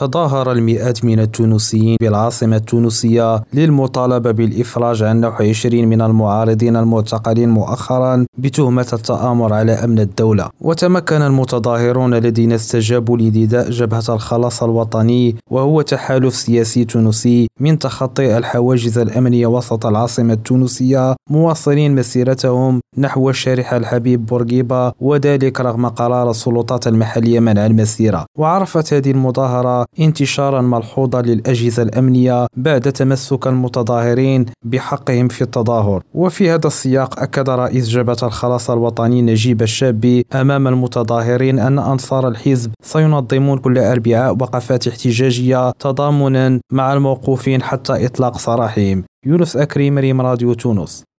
تظاهر المئات من التونسيين بالعاصمة التونسية للمطالبة بالإفراج عن نحو 20 من المعارضين المعتقلين مؤخرا بتهمة التآمر على أمن الدولة. وتمكن المتظاهرون الذين استجابوا لنداء جبهة الخلاص الوطني وهو تحالف سياسي تونسي من تخطي الحواجز الأمنية وسط العاصمة التونسية مواصلين مسيرتهم نحو الشارحة الحبيب بورقيبة وذلك رغم قرار السلطات المحلية منع المسيرة. وعرفت هذه المظاهرة انتشارا ملحوظا للأجهزة الأمنية بعد تمسك المتظاهرين بحقهم في التظاهر. وفي هذا السياق أكد رئيس جبهة الخلاص الوطني نجيب الشابي أمام المتظاهرين أن أنصار الحزب سينظمون كل أربعاء وقفات احتجاجية تضامنا مع الموقوفين حتى إطلاق سراحهم. يونس أكريم ريم راديو تونس.